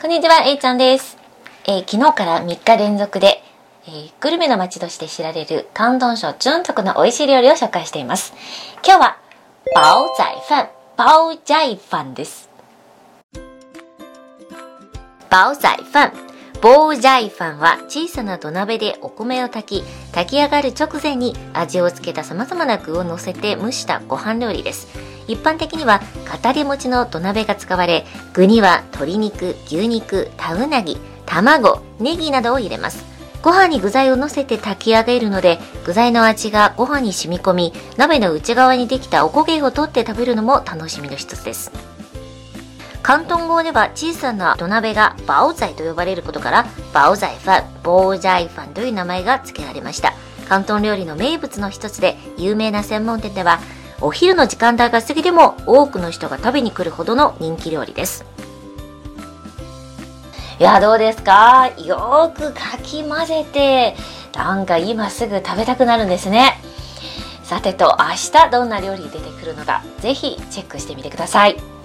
こんにちは、えいちゃんです。えー昨日から3日連続で、えーグルメの街として知られる広東省中徳の美味しい料理を紹介しています。今日は、バオザイファン、バオジャイファンです。バオザイファン、ボージャイファンは小さな土鍋でお米を炊き、炊き上がる直前に味をつけた様々な具を乗せて蒸したご飯料理です。一般的には語り餅の土鍋が使われ具には鶏肉牛肉タウナギ卵ネギなどを入れます。ご飯に具材を乗せて炊き上げるので具材の味がご飯に染み込み鍋の内側にできたおこげを取って食べるのも楽しみの一つです。広東語では小さな土鍋がバオザイと呼ばれることからバオザイファン、ボージャイファンという名前が付けられました。広東料理の名物の一つで有名な専門店ではお昼の時間帯が過ぎても多くの人が食べに来るほどの人気料理です。いやどうですか？よくかき混ぜてなんか今すぐ食べたくなるんですね。さてと明日どんな料理出てくるのかぜひチェックしてみてください。